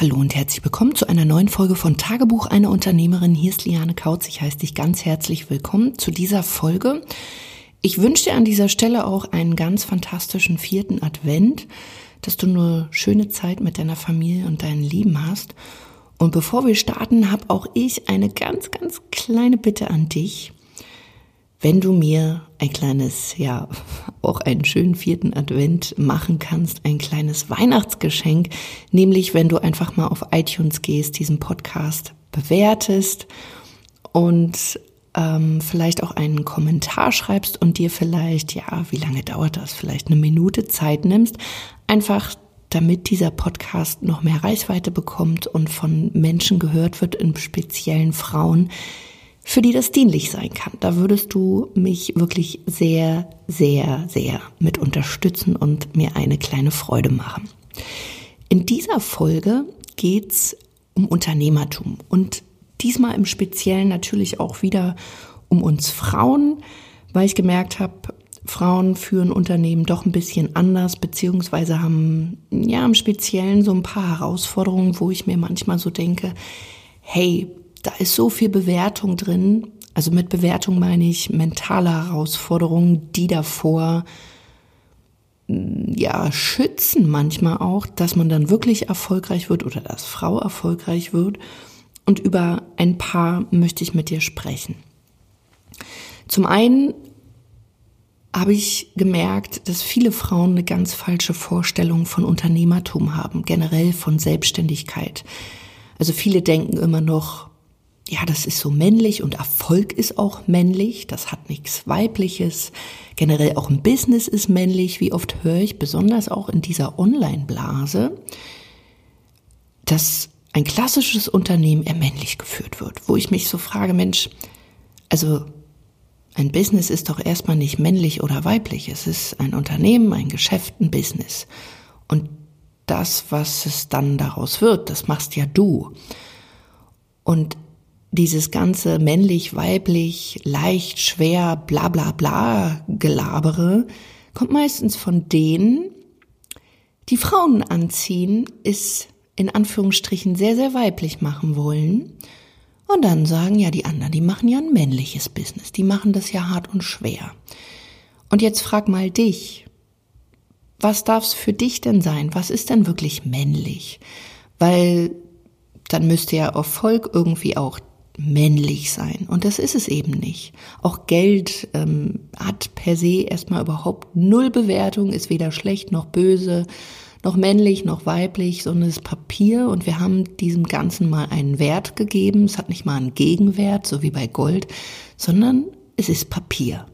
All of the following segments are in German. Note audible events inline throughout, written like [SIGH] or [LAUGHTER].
Hallo und herzlich willkommen zu einer neuen Folge von Tagebuch einer Unternehmerin. Hier ist Liane Kautz. Ich heiße dich ganz herzlich willkommen zu dieser Folge. Ich wünsche dir an dieser Stelle auch einen ganz fantastischen vierten Advent, dass du eine schöne Zeit mit deiner Familie und deinen Lieben hast. Und bevor wir starten, habe auch ich eine ganz, ganz kleine Bitte an dich wenn du mir ein kleines, ja, auch einen schönen vierten Advent machen kannst, ein kleines Weihnachtsgeschenk, nämlich wenn du einfach mal auf iTunes gehst, diesen Podcast bewertest und ähm, vielleicht auch einen Kommentar schreibst und dir vielleicht, ja, wie lange dauert das, vielleicht eine Minute Zeit nimmst, einfach damit dieser Podcast noch mehr Reichweite bekommt und von Menschen gehört wird, in speziellen Frauen, für die das dienlich sein kann. Da würdest du mich wirklich sehr, sehr, sehr mit unterstützen und mir eine kleine Freude machen. In dieser Folge geht's um Unternehmertum und diesmal im Speziellen natürlich auch wieder um uns Frauen, weil ich gemerkt habe, Frauen führen Unternehmen doch ein bisschen anders, beziehungsweise haben ja im Speziellen so ein paar Herausforderungen, wo ich mir manchmal so denke, hey, da ist so viel Bewertung drin. Also mit Bewertung meine ich mentale Herausforderungen, die davor mm, ja schützen manchmal auch, dass man dann wirklich erfolgreich wird oder dass Frau erfolgreich wird. Und über ein paar möchte ich mit dir sprechen. Zum einen habe ich gemerkt, dass viele Frauen eine ganz falsche Vorstellung von Unternehmertum haben, generell von Selbstständigkeit. Also viele denken immer noch, ja, das ist so männlich und Erfolg ist auch männlich, das hat nichts Weibliches. Generell auch ein Business ist männlich, wie oft höre ich, besonders auch in dieser Online-Blase, dass ein klassisches Unternehmen eher männlich geführt wird, wo ich mich so frage, Mensch, also ein Business ist doch erstmal nicht männlich oder weiblich, es ist ein Unternehmen, ein Geschäft, ein Business. Und das, was es dann daraus wird, das machst ja du. Und dieses ganze männlich, weiblich, leicht, schwer, bla bla bla Gelabere kommt meistens von denen, die Frauen anziehen, ist in Anführungsstrichen sehr, sehr weiblich machen wollen. Und dann sagen ja die anderen, die machen ja ein männliches Business, die machen das ja hart und schwer. Und jetzt frag mal dich, was darf's für dich denn sein? Was ist denn wirklich männlich? Weil dann müsste ja Erfolg irgendwie auch männlich sein. Und das ist es eben nicht. Auch Geld ähm, hat per se erstmal überhaupt null Bewertung, ist weder schlecht noch böse, noch männlich noch weiblich, sondern es ist Papier und wir haben diesem Ganzen mal einen Wert gegeben. Es hat nicht mal einen Gegenwert, so wie bei Gold, sondern es ist Papier.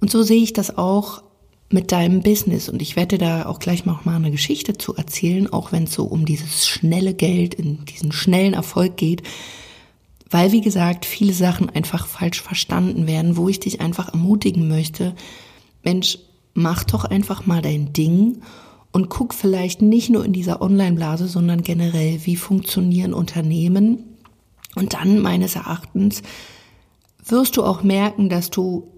Und so sehe ich das auch mit deinem Business. Und ich werde da auch gleich noch mal eine Geschichte zu erzählen, auch wenn es so um dieses schnelle Geld, in diesen schnellen Erfolg geht weil, wie gesagt, viele Sachen einfach falsch verstanden werden, wo ich dich einfach ermutigen möchte, Mensch, mach doch einfach mal dein Ding und guck vielleicht nicht nur in dieser Online-Blase, sondern generell, wie funktionieren Unternehmen. Und dann meines Erachtens wirst du auch merken, dass du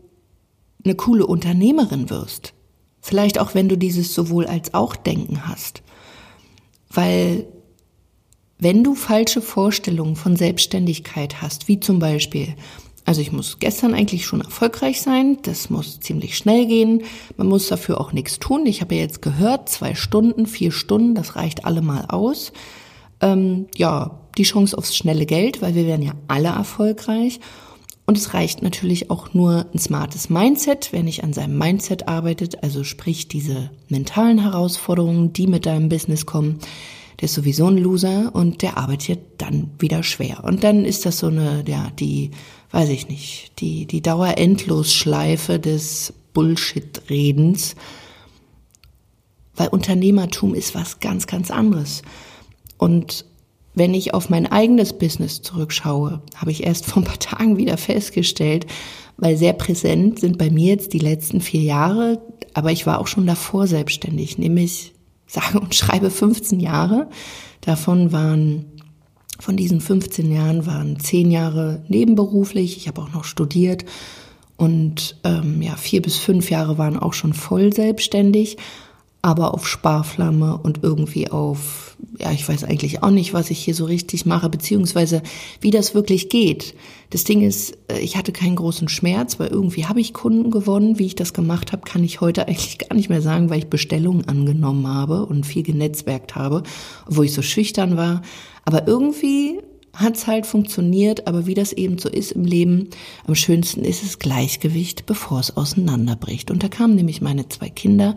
eine coole Unternehmerin wirst. Vielleicht auch, wenn du dieses sowohl als auch Denken hast. Weil wenn du falsche Vorstellungen von Selbstständigkeit hast, wie zum Beispiel, also ich muss gestern eigentlich schon erfolgreich sein, das muss ziemlich schnell gehen, man muss dafür auch nichts tun. Ich habe ja jetzt gehört, zwei Stunden, vier Stunden, das reicht allemal aus. Ähm, ja, die Chance aufs schnelle Geld, weil wir werden ja alle erfolgreich. Und es reicht natürlich auch nur ein smartes Mindset, wenn ich an seinem Mindset arbeitet, also sprich diese mentalen Herausforderungen, die mit deinem Business kommen der ist sowieso ein Loser und der arbeitet dann wieder schwer. Und dann ist das so eine, ja, die, weiß ich nicht, die, die Dauerendlosschleife des Bullshit-Redens. Weil Unternehmertum ist was ganz, ganz anderes. Und wenn ich auf mein eigenes Business zurückschaue, habe ich erst vor ein paar Tagen wieder festgestellt, weil sehr präsent sind bei mir jetzt die letzten vier Jahre, aber ich war auch schon davor selbstständig, nämlich sage und schreibe 15 Jahre. Davon waren, von diesen 15 Jahren waren 10 Jahre nebenberuflich. Ich habe auch noch studiert und ähm, ja, vier bis fünf Jahre waren auch schon voll selbstständig. Aber auf Sparflamme und irgendwie auf, ja, ich weiß eigentlich auch nicht, was ich hier so richtig mache, beziehungsweise wie das wirklich geht. Das Ding ist, äh, ich hatte keinen großen Schmerz, weil irgendwie habe ich Kunden gewonnen. Wie ich das gemacht habe, kann ich heute [LAUGHS] eigentlich gar nicht mehr sagen, weil ich Bestellungen angenommen habe und viel genetzwerkt habe, obwohl ich so schüchtern war. Aber irgendwie hat's halt funktioniert, aber wie das eben so ist im Leben, am schönsten ist es Gleichgewicht, bevor es auseinanderbricht. Und da kamen nämlich meine zwei Kinder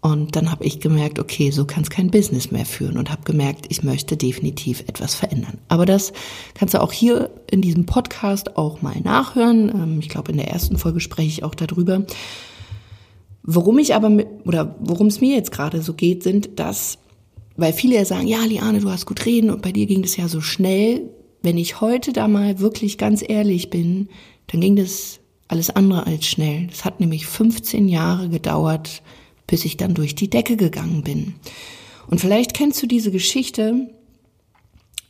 und dann habe ich gemerkt, okay, so kann es kein Business mehr führen und habe gemerkt, ich möchte definitiv etwas verändern. Aber das kannst du auch hier in diesem Podcast auch mal nachhören. Ähm, ich glaube, in der ersten Folge spreche ich auch darüber. Worum ich aber oder worum es mir jetzt gerade so geht, sind, dass, weil viele ja sagen, ja, Liane, du hast gut reden und bei dir ging das ja so schnell. Wenn ich heute da mal wirklich ganz ehrlich bin, dann ging das alles andere als schnell. Es hat nämlich 15 Jahre gedauert, bis ich dann durch die Decke gegangen bin. Und vielleicht kennst du diese Geschichte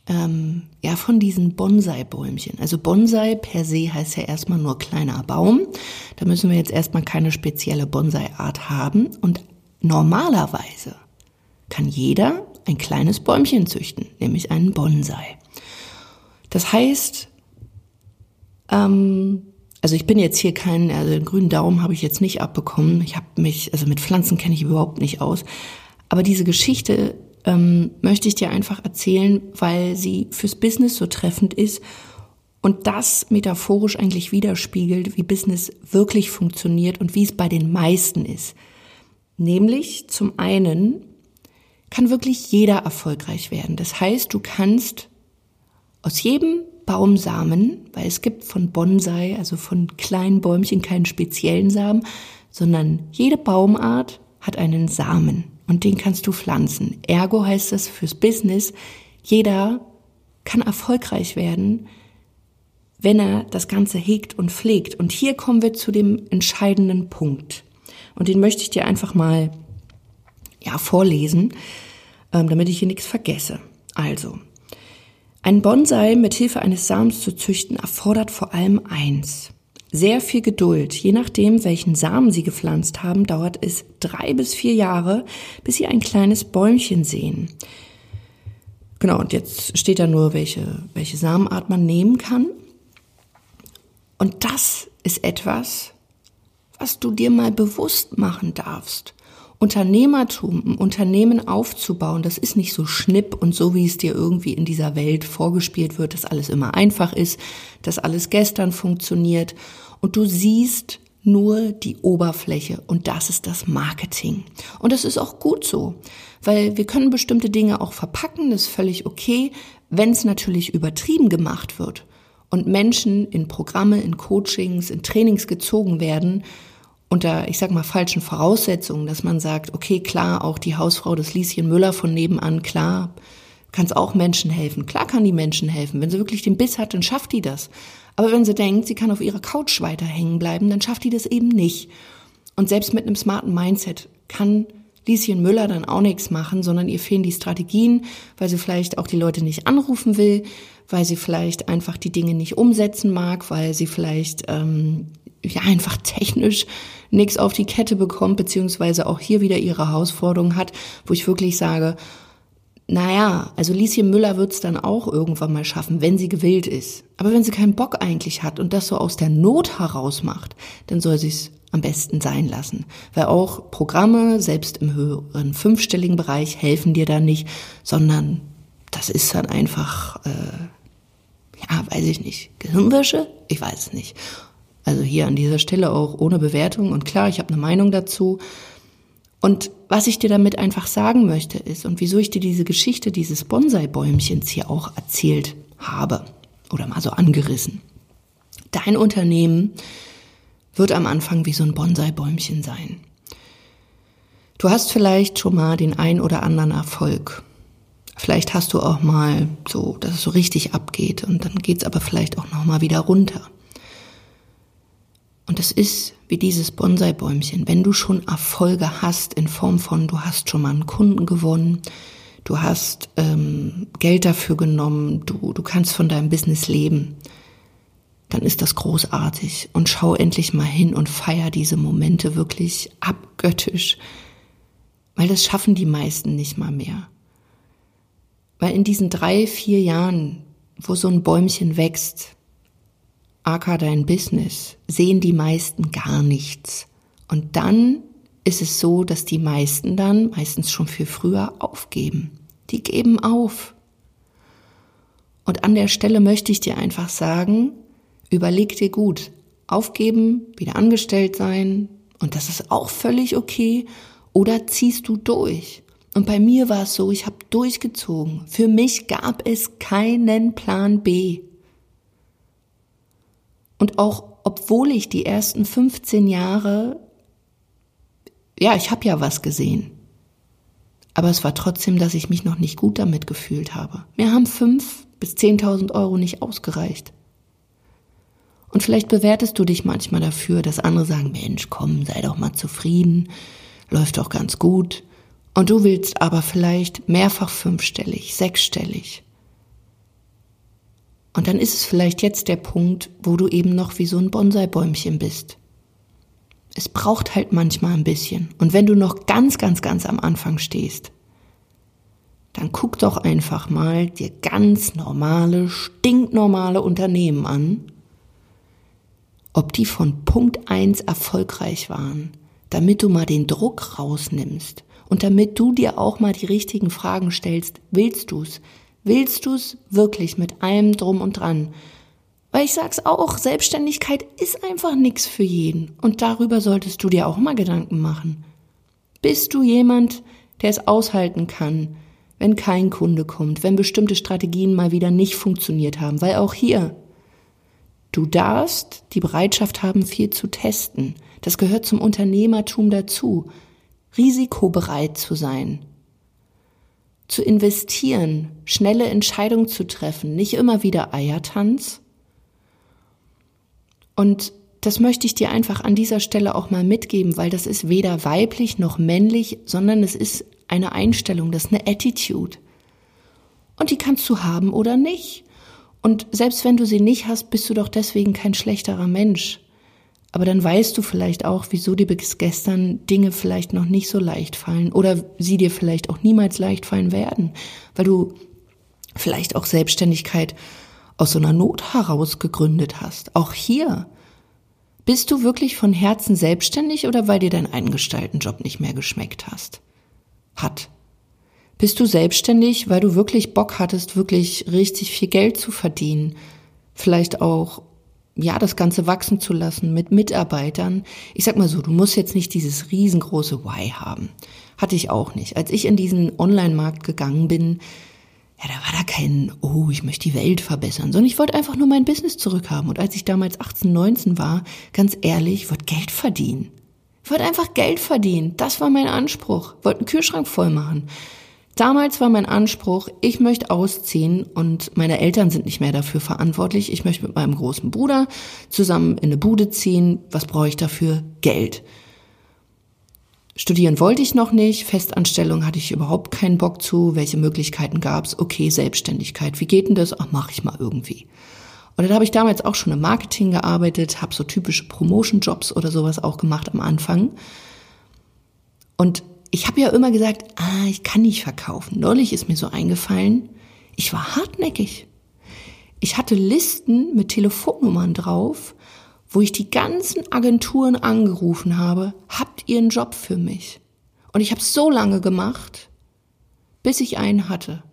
ähm, ja von diesen Bonsai-Bäumchen. Also Bonsai per se heißt ja erstmal nur kleiner Baum. Da müssen wir jetzt erstmal keine spezielle Bonsai-Art haben. Und normalerweise kann jeder ein kleines Bäumchen züchten, nämlich einen Bonsai. Das heißt, ähm, also ich bin jetzt hier kein, also den grünen Daumen habe ich jetzt nicht abbekommen. Ich habe mich, also mit Pflanzen kenne ich überhaupt nicht aus. Aber diese Geschichte ähm, möchte ich dir einfach erzählen, weil sie fürs Business so treffend ist und das metaphorisch eigentlich widerspiegelt, wie Business wirklich funktioniert und wie es bei den meisten ist. Nämlich zum einen kann wirklich jeder erfolgreich werden. Das heißt, du kannst aus jedem Baumsamen, weil es gibt von Bonsai, also von kleinen Bäumchen, keinen speziellen Samen, sondern jede Baumart hat einen Samen und den kannst du pflanzen. Ergo heißt das fürs Business, jeder kann erfolgreich werden, wenn er das Ganze hegt und pflegt. Und hier kommen wir zu dem entscheidenden Punkt. Und den möchte ich dir einfach mal ja, vorlesen, ähm, damit ich hier nichts vergesse. Also, ein Bonsai mit Hilfe eines Samens zu züchten erfordert vor allem eins. Sehr viel Geduld. Je nachdem, welchen Samen Sie gepflanzt haben, dauert es drei bis vier Jahre, bis Sie ein kleines Bäumchen sehen. Genau, und jetzt steht da nur, welche, welche Samenart man nehmen kann. Und das ist etwas, was du dir mal bewusst machen darfst. Unternehmertum, ein Unternehmen aufzubauen, das ist nicht so schnipp und so, wie es dir irgendwie in dieser Welt vorgespielt wird, dass alles immer einfach ist, dass alles gestern funktioniert und du siehst nur die Oberfläche und das ist das Marketing. Und das ist auch gut so, weil wir können bestimmte Dinge auch verpacken, das ist völlig okay, wenn es natürlich übertrieben gemacht wird und Menschen in Programme, in Coachings, in Trainings gezogen werden, unter, ich sag mal, falschen Voraussetzungen, dass man sagt, okay, klar, auch die Hausfrau des Lieschen Müller von nebenan, klar, kann es auch Menschen helfen. Klar kann die Menschen helfen. Wenn sie wirklich den Biss hat, dann schafft die das. Aber wenn sie denkt, sie kann auf ihrer Couch weiter hängen bleiben, dann schafft die das eben nicht. Und selbst mit einem smarten Mindset kann Lieschen Müller dann auch nichts machen, sondern ihr fehlen die Strategien, weil sie vielleicht auch die Leute nicht anrufen will, weil sie vielleicht einfach die Dinge nicht umsetzen mag, weil sie vielleicht ähm, ja einfach technisch nichts auf die Kette bekommt, beziehungsweise auch hier wieder ihre Herausforderung hat, wo ich wirklich sage, naja, also Lieschen Müller wird's dann auch irgendwann mal schaffen, wenn sie gewillt ist. Aber wenn sie keinen Bock eigentlich hat und das so aus der Not heraus macht, dann soll sie es am besten sein lassen. Weil auch Programme, selbst im höheren fünfstelligen Bereich, helfen dir da nicht, sondern das ist dann einfach, äh, ja, weiß ich nicht, Gehirnwäsche? Ich weiß es nicht. Also hier an dieser Stelle auch ohne Bewertung. Und klar, ich habe eine Meinung dazu. Und was ich dir damit einfach sagen möchte ist, und wieso ich dir diese Geschichte dieses Bonsai-Bäumchens hier auch erzählt habe oder mal so angerissen. Dein Unternehmen wird am Anfang wie so ein Bonsai-Bäumchen sein. Du hast vielleicht schon mal den ein oder anderen Erfolg. Vielleicht hast du auch mal so, dass es so richtig abgeht und dann geht's aber vielleicht auch noch mal wieder runter. Und es ist wie dieses Bonsai-Bäumchen. Wenn du schon Erfolge hast in Form von, du hast schon mal einen Kunden gewonnen, du hast ähm, Geld dafür genommen, du, du kannst von deinem Business leben, dann ist das großartig. Und schau endlich mal hin und feier diese Momente wirklich abgöttisch. Weil das schaffen die meisten nicht mal mehr. Weil in diesen drei, vier Jahren, wo so ein Bäumchen wächst, aka dein Business, sehen die meisten gar nichts. Und dann ist es so, dass die meisten dann meistens schon viel früher aufgeben. Die geben auf. Und an der Stelle möchte ich dir einfach sagen, überleg dir gut, aufgeben, wieder angestellt sein, und das ist auch völlig okay, oder ziehst du durch? Und bei mir war es so, ich habe durchgezogen. Für mich gab es keinen Plan B. Und auch obwohl ich die ersten 15 Jahre, ja, ich habe ja was gesehen. Aber es war trotzdem, dass ich mich noch nicht gut damit gefühlt habe. Mir haben fünf bis zehntausend Euro nicht ausgereicht. Und vielleicht bewertest du dich manchmal dafür, dass andere sagen, Mensch, komm, sei doch mal zufrieden, läuft doch ganz gut. Und du willst aber vielleicht mehrfach fünfstellig, sechsstellig. Und dann ist es vielleicht jetzt der Punkt, wo du eben noch wie so ein Bonsai-Bäumchen bist. Es braucht halt manchmal ein bisschen. Und wenn du noch ganz, ganz, ganz am Anfang stehst, dann guck doch einfach mal dir ganz normale, stinknormale Unternehmen an, ob die von Punkt eins erfolgreich waren, damit du mal den Druck rausnimmst und damit du dir auch mal die richtigen Fragen stellst, willst du's? Willst du es wirklich mit allem drum und dran? Weil ich sag's auch, Selbstständigkeit ist einfach nichts für jeden. Und darüber solltest du dir auch mal Gedanken machen. Bist du jemand, der es aushalten kann, wenn kein Kunde kommt, wenn bestimmte Strategien mal wieder nicht funktioniert haben? Weil auch hier, du darfst die Bereitschaft haben, viel zu testen. Das gehört zum Unternehmertum dazu. Risikobereit zu sein zu investieren, schnelle Entscheidungen zu treffen, nicht immer wieder Eiertanz. Und das möchte ich dir einfach an dieser Stelle auch mal mitgeben, weil das ist weder weiblich noch männlich, sondern es ist eine Einstellung, das ist eine Attitude. Und die kannst du haben oder nicht. Und selbst wenn du sie nicht hast, bist du doch deswegen kein schlechterer Mensch. Aber dann weißt du vielleicht auch, wieso dir bis gestern Dinge vielleicht noch nicht so leicht fallen oder sie dir vielleicht auch niemals leicht fallen werden, weil du vielleicht auch Selbstständigkeit aus so einer Not heraus gegründet hast. Auch hier. Bist du wirklich von Herzen selbstständig oder weil dir dein eingestalten Job nicht mehr geschmeckt hast? Hat. Bist du selbstständig, weil du wirklich Bock hattest, wirklich richtig viel Geld zu verdienen? Vielleicht auch ja, das Ganze wachsen zu lassen mit Mitarbeitern. Ich sag mal so, du musst jetzt nicht dieses riesengroße Why haben. Hatte ich auch nicht. Als ich in diesen Online-Markt gegangen bin, ja, da war da kein, oh, ich möchte die Welt verbessern, sondern ich wollte einfach nur mein Business zurückhaben. Und als ich damals 18, 19 war, ganz ehrlich, ich wollte Geld verdienen. Ich wollte einfach Geld verdienen. Das war mein Anspruch. Wollte einen Kühlschrank voll machen. Damals war mein Anspruch, ich möchte ausziehen und meine Eltern sind nicht mehr dafür verantwortlich. Ich möchte mit meinem großen Bruder zusammen in eine Bude ziehen. Was brauche ich dafür? Geld. Studieren wollte ich noch nicht, Festanstellung hatte ich überhaupt keinen Bock zu. Welche Möglichkeiten gab's? Okay, Selbstständigkeit. Wie geht denn das? Ach, mache ich mal irgendwie. Und dann habe ich damals auch schon im Marketing gearbeitet, habe so typische Promotion-Jobs oder sowas auch gemacht am Anfang. Und ich habe ja immer gesagt, ah, ich kann nicht verkaufen. Neulich ist mir so eingefallen, ich war hartnäckig. Ich hatte Listen mit Telefonnummern drauf, wo ich die ganzen Agenturen angerufen habe, habt ihr einen Job für mich? Und ich habe so lange gemacht, bis ich einen hatte.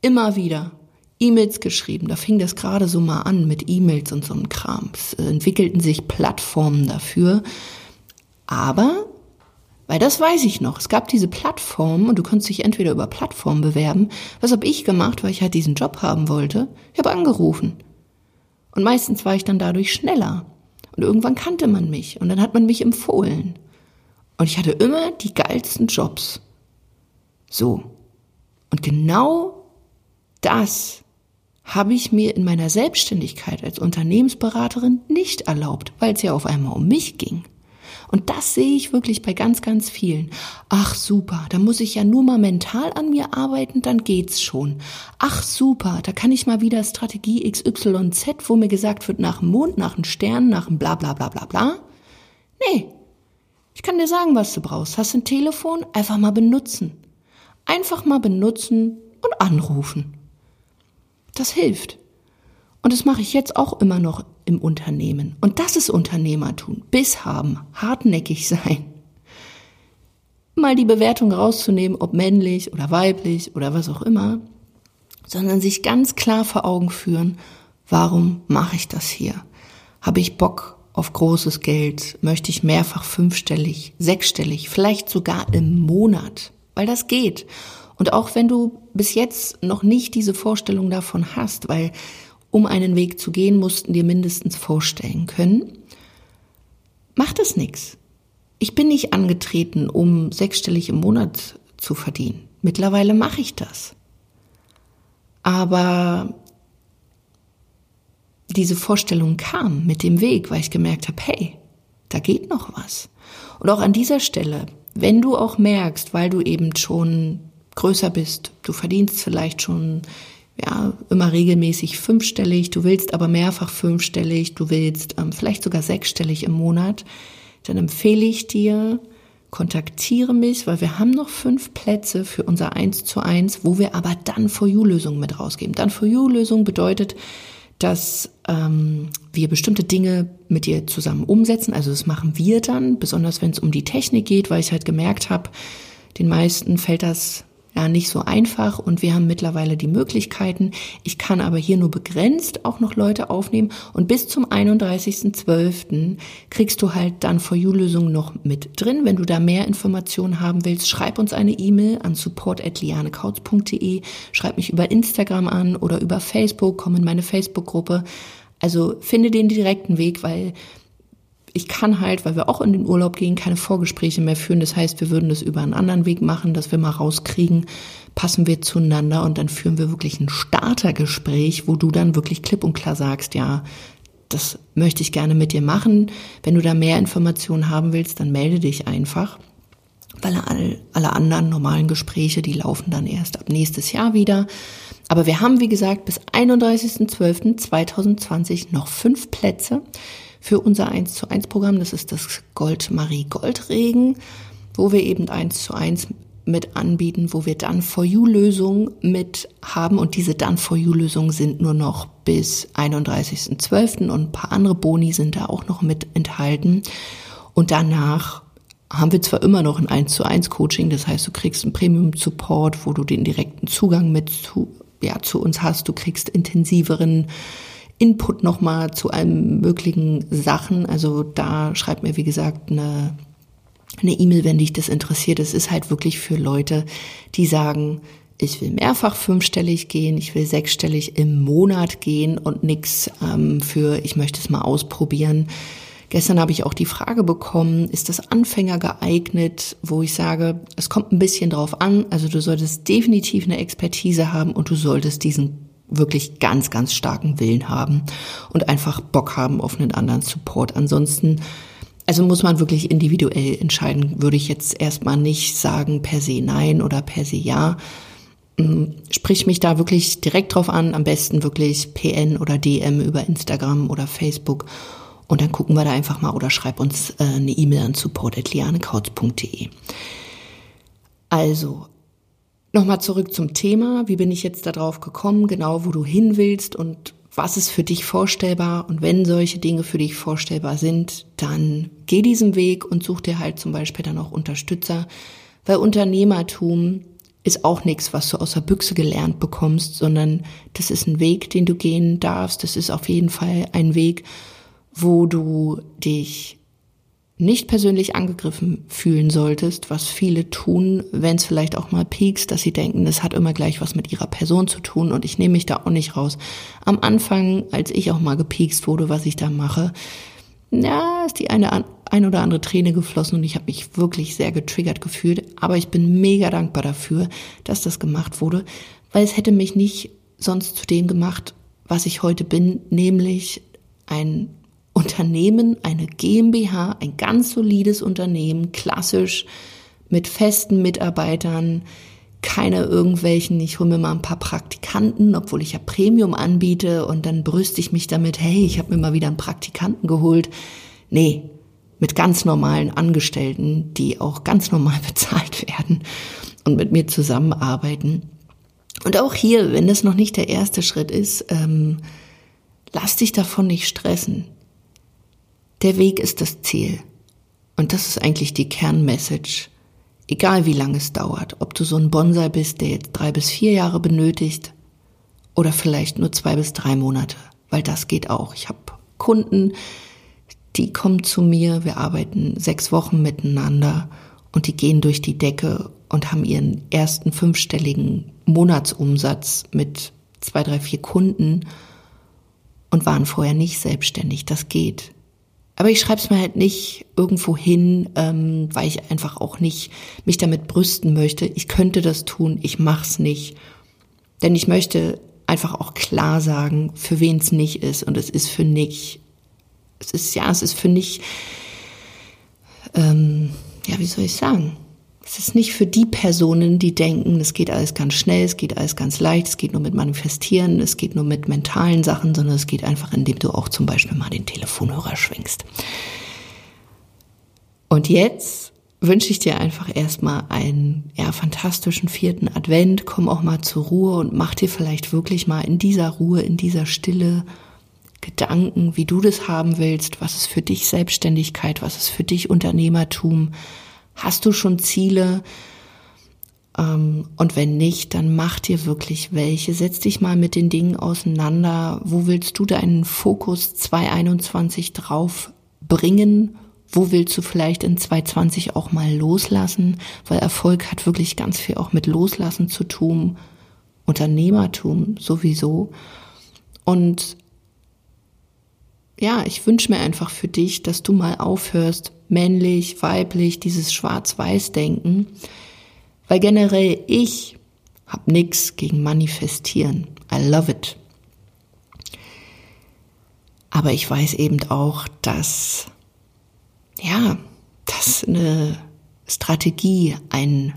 Immer wieder. E-Mails geschrieben, da fing das gerade so mal an mit E-Mails und so einem Kram. Es entwickelten sich Plattformen dafür. Aber weil das weiß ich noch. Es gab diese Plattformen und du konntest dich entweder über Plattformen bewerben. Was habe ich gemacht, weil ich halt diesen Job haben wollte? Ich habe angerufen. Und meistens war ich dann dadurch schneller. Und irgendwann kannte man mich und dann hat man mich empfohlen. Und ich hatte immer die geilsten Jobs. So. Und genau das habe ich mir in meiner Selbstständigkeit als Unternehmensberaterin nicht erlaubt, weil es ja auf einmal um mich ging. Und das sehe ich wirklich bei ganz, ganz vielen. Ach super, da muss ich ja nur mal mental an mir arbeiten, dann geht's schon. Ach super, da kann ich mal wieder Strategie XYZ, wo mir gesagt wird, nach dem Mond, nach dem Stern, nach dem bla bla bla bla bla. Nee, Ich kann dir sagen, was du brauchst. Hast ein Telefon? Einfach mal benutzen. Einfach mal benutzen und anrufen. Das hilft. Und das mache ich jetzt auch immer noch im Unternehmen. Und das ist Unternehmertum. Biss haben, hartnäckig sein. Mal die Bewertung rauszunehmen, ob männlich oder weiblich oder was auch immer, sondern sich ganz klar vor Augen führen, warum mache ich das hier? Habe ich Bock auf großes Geld? Möchte ich mehrfach fünfstellig, sechsstellig, vielleicht sogar im Monat? Weil das geht. Und auch wenn du bis jetzt noch nicht diese Vorstellung davon hast, weil um einen Weg zu gehen, mussten dir mindestens vorstellen können, macht es nichts. Ich bin nicht angetreten, um sechsstellig im Monat zu verdienen. Mittlerweile mache ich das. Aber diese Vorstellung kam mit dem Weg, weil ich gemerkt habe, hey, da geht noch was. Und auch an dieser Stelle, wenn du auch merkst, weil du eben schon größer bist, du verdienst vielleicht schon ja, immer regelmäßig fünfstellig, du willst aber mehrfach fünfstellig, du willst ähm, vielleicht sogar sechsstellig im Monat, dann empfehle ich dir, kontaktiere mich, weil wir haben noch fünf Plätze für unser 1 zu 1, wo wir aber dann For You-Lösungen mit rausgeben. Dann For You-Lösung bedeutet, dass ähm, wir bestimmte Dinge mit dir zusammen umsetzen. Also das machen wir dann, besonders wenn es um die Technik geht, weil ich halt gemerkt habe, den meisten fällt das ja nicht so einfach und wir haben mittlerweile die Möglichkeiten. Ich kann aber hier nur begrenzt auch noch Leute aufnehmen und bis zum 31.12. kriegst du halt dann For You Lösungen noch mit drin. Wenn du da mehr Informationen haben willst, schreib uns eine E-Mail an support@lianekautz.de, schreib mich über Instagram an oder über Facebook, komm in meine Facebook Gruppe. Also finde den direkten Weg, weil ich kann halt, weil wir auch in den Urlaub gehen, keine Vorgespräche mehr führen. Das heißt, wir würden das über einen anderen Weg machen, dass wir mal rauskriegen, passen wir zueinander und dann führen wir wirklich ein Startergespräch, wo du dann wirklich klipp und klar sagst, ja, das möchte ich gerne mit dir machen. Wenn du da mehr Informationen haben willst, dann melde dich einfach. Weil alle, alle anderen normalen Gespräche, die laufen dann erst ab nächstes Jahr wieder. Aber wir haben, wie gesagt, bis 31.12.2020 noch fünf Plätze für unser 1 zu 1 Programm. Das ist das Gold Marie Goldregen, wo wir eben 1 zu 1 mit anbieten, wo wir dann For You Lösungen mit haben und diese dann For You Lösungen sind nur noch bis 31.12. und ein paar andere Boni sind da auch noch mit enthalten. Und danach haben wir zwar immer noch ein 1 zu 1 Coaching, das heißt, du kriegst einen Premium Support, wo du den direkten Zugang mit zu, ja, zu uns hast, du kriegst intensiveren Input nochmal zu allen möglichen Sachen. Also da schreibt mir, wie gesagt, eine eine E-Mail, wenn dich das interessiert. Es ist halt wirklich für Leute, die sagen, ich will mehrfach fünfstellig gehen, ich will sechsstellig im Monat gehen und nix ähm, für, ich möchte es mal ausprobieren. Gestern habe ich auch die Frage bekommen, ist das Anfänger geeignet, wo ich sage, es kommt ein bisschen drauf an. Also du solltest definitiv eine Expertise haben und du solltest diesen wirklich ganz, ganz starken Willen haben und einfach Bock haben auf einen anderen Support. Ansonsten, also muss man wirklich individuell entscheiden, würde ich jetzt erstmal nicht sagen per se nein oder per se ja. Mm, sprich mich da wirklich direkt drauf an, am besten wirklich PN oder DM über Instagram oder Facebook und dann gucken wir da einfach mal oder schreib uns äh, eine E-Mail an support.lianekautz.de. Also, Nochmal zurück zum Thema. Wie bin ich jetzt darauf gekommen, genau wo du hin willst und was ist für dich vorstellbar? Und wenn solche Dinge für dich vorstellbar sind, dann geh diesen Weg und such dir halt zum Beispiel dann auch Unterstützer, weil Unternehmertum ist auch nichts, was du aus der Büchse gelernt bekommst, sondern das ist ein Weg, den du gehen darfst. Das ist auf jeden Fall ein Weg, wo du dich nicht persönlich angegriffen fühlen solltest, was viele tun, wenn es vielleicht auch mal piekst, dass sie denken, das hat immer gleich was mit ihrer Person zu tun und ich nehme mich da auch nicht raus. Am Anfang, als ich auch mal gepiekst wurde, was ich da mache, ja, ist die eine ein oder andere Träne geflossen und ich habe mich wirklich sehr getriggert gefühlt, aber ich bin mega dankbar dafür, dass das gemacht wurde, weil es hätte mich nicht sonst zu dem gemacht, was ich heute bin, nämlich ein Unternehmen, eine GmbH, ein ganz solides Unternehmen, klassisch mit festen Mitarbeitern, keine irgendwelchen, ich hole mir mal ein paar Praktikanten, obwohl ich ja Premium anbiete und dann brüste ich mich damit, hey, ich habe mir mal wieder einen Praktikanten geholt. Nee, mit ganz normalen Angestellten, die auch ganz normal [LAUGHS] bezahlt werden und mit mir zusammenarbeiten. Und auch hier, wenn das noch nicht der erste Schritt ist, ähm, lass dich davon nicht stressen. Der Weg ist das Ziel. Und das ist eigentlich die Kernmessage. Egal wie lange es dauert, ob du so ein Bonsai bist, der jetzt drei bis vier Jahre benötigt oder vielleicht nur zwei bis drei Monate, weil das geht auch. Ich habe Kunden, die kommen zu mir, wir arbeiten sechs Wochen miteinander und die gehen durch die Decke und haben ihren ersten fünfstelligen Monatsumsatz mit zwei, drei, vier Kunden und waren vorher nicht selbstständig. Das geht. Aber ich schreibe es mir halt nicht irgendwo hin, ähm, weil ich einfach auch nicht mich damit brüsten möchte. Ich könnte das tun, ich mach's nicht. Denn ich möchte einfach auch klar sagen, für wen es nicht ist. Und es ist für nicht, es ist ja, es ist für nicht, ähm, ja, wie soll ich sagen? Es ist nicht für die Personen, die denken, es geht alles ganz schnell, es geht alles ganz leicht, es geht nur mit Manifestieren, es geht nur mit mentalen Sachen, sondern es geht einfach, indem du auch zum Beispiel mal den Telefonhörer schwingst. Und jetzt wünsche ich dir einfach erstmal einen ja, fantastischen vierten Advent. Komm auch mal zur Ruhe und mach dir vielleicht wirklich mal in dieser Ruhe, in dieser Stille Gedanken, wie du das haben willst, was ist für dich Selbstständigkeit, was ist für dich Unternehmertum, Hast du schon Ziele? Ähm, und wenn nicht, dann mach dir wirklich welche. Setz dich mal mit den Dingen auseinander. Wo willst du deinen Fokus 2021 drauf bringen? Wo willst du vielleicht in 2020 auch mal loslassen? Weil Erfolg hat wirklich ganz viel auch mit Loslassen zu tun. Unternehmertum sowieso. Und ja, ich wünsche mir einfach für dich, dass du mal aufhörst, männlich, weiblich, dieses Schwarz-Weiß-Denken. Weil generell ich hab nix gegen Manifestieren. I love it. Aber ich weiß eben auch, dass, ja, dass eine Strategie, ein,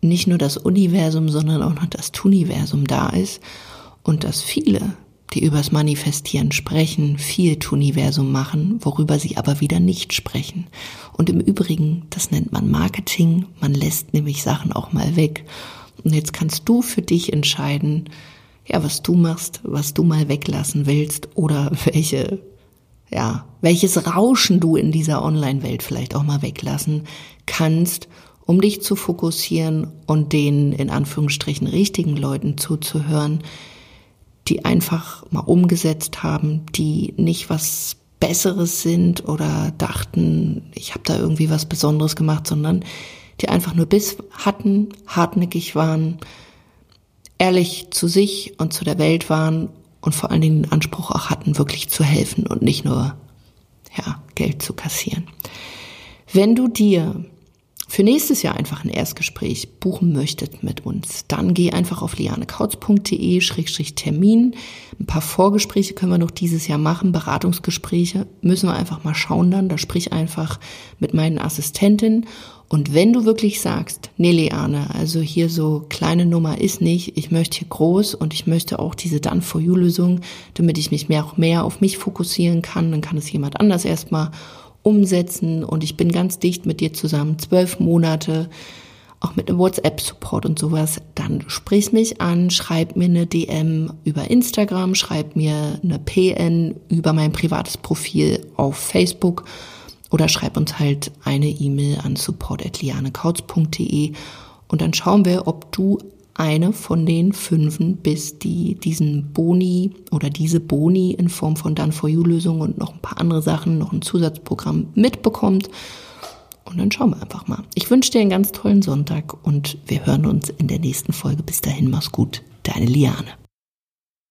nicht nur das Universum, sondern auch noch das Tuniversum da ist und dass viele die übers Manifestieren sprechen, viel Tuniversum machen, worüber sie aber wieder nicht sprechen. Und im Übrigen, das nennt man Marketing, man lässt nämlich Sachen auch mal weg. Und jetzt kannst du für dich entscheiden, ja, was du machst, was du mal weglassen willst oder [LAUGHS] welche, ja, welches Rauschen du in dieser Online-Welt vielleicht auch mal weglassen kannst, um dich zu fokussieren und den in Anführungsstrichen richtigen Leuten zuzuhören, die einfach mal umgesetzt haben, die nicht was Besseres sind oder dachten, ich habe da irgendwie was Besonderes gemacht, sondern die einfach nur Biss hatten, hartnäckig waren, ehrlich zu sich und zu der Welt waren und vor allen Dingen den Anspruch auch hatten, wirklich zu helfen und nicht nur ja, Geld zu kassieren. Wenn du dir für nächstes Jahr einfach ein Erstgespräch buchen möchtet mit uns, dann geh einfach auf lianekautz.de-termin. Ein paar Vorgespräche können wir noch dieses Jahr machen, Beratungsgespräche müssen wir einfach mal schauen dann. Da sprich einfach mit meinen Assistentinnen. Und wenn du wirklich sagst, nee, Liane, also hier so kleine Nummer ist nicht, ich möchte hier groß und ich möchte auch diese Done-for-You-Lösung, damit ich mich mehr, auch mehr auf mich fokussieren kann, dann kann es jemand anders erstmal umsetzen. Und ich bin ganz dicht mit dir zusammen, zwölf Monate, auch mit einem WhatsApp-Support und sowas, dann sprich mich an, schreib mir eine DM über Instagram, schreib mir eine PN über mein privates Profil auf Facebook oder schreib uns halt eine E-Mail an support.lianekautz.de und dann schauen wir, ob du eine von den fünfen bis die diesen Boni oder diese Boni in Form von Done for You Lösungen und noch ein paar andere Sachen, noch ein Zusatzprogramm mitbekommt. Und dann schauen wir einfach mal. Ich wünsche dir einen ganz tollen Sonntag und wir hören uns in der nächsten Folge. Bis dahin, mach's gut. Deine Liane.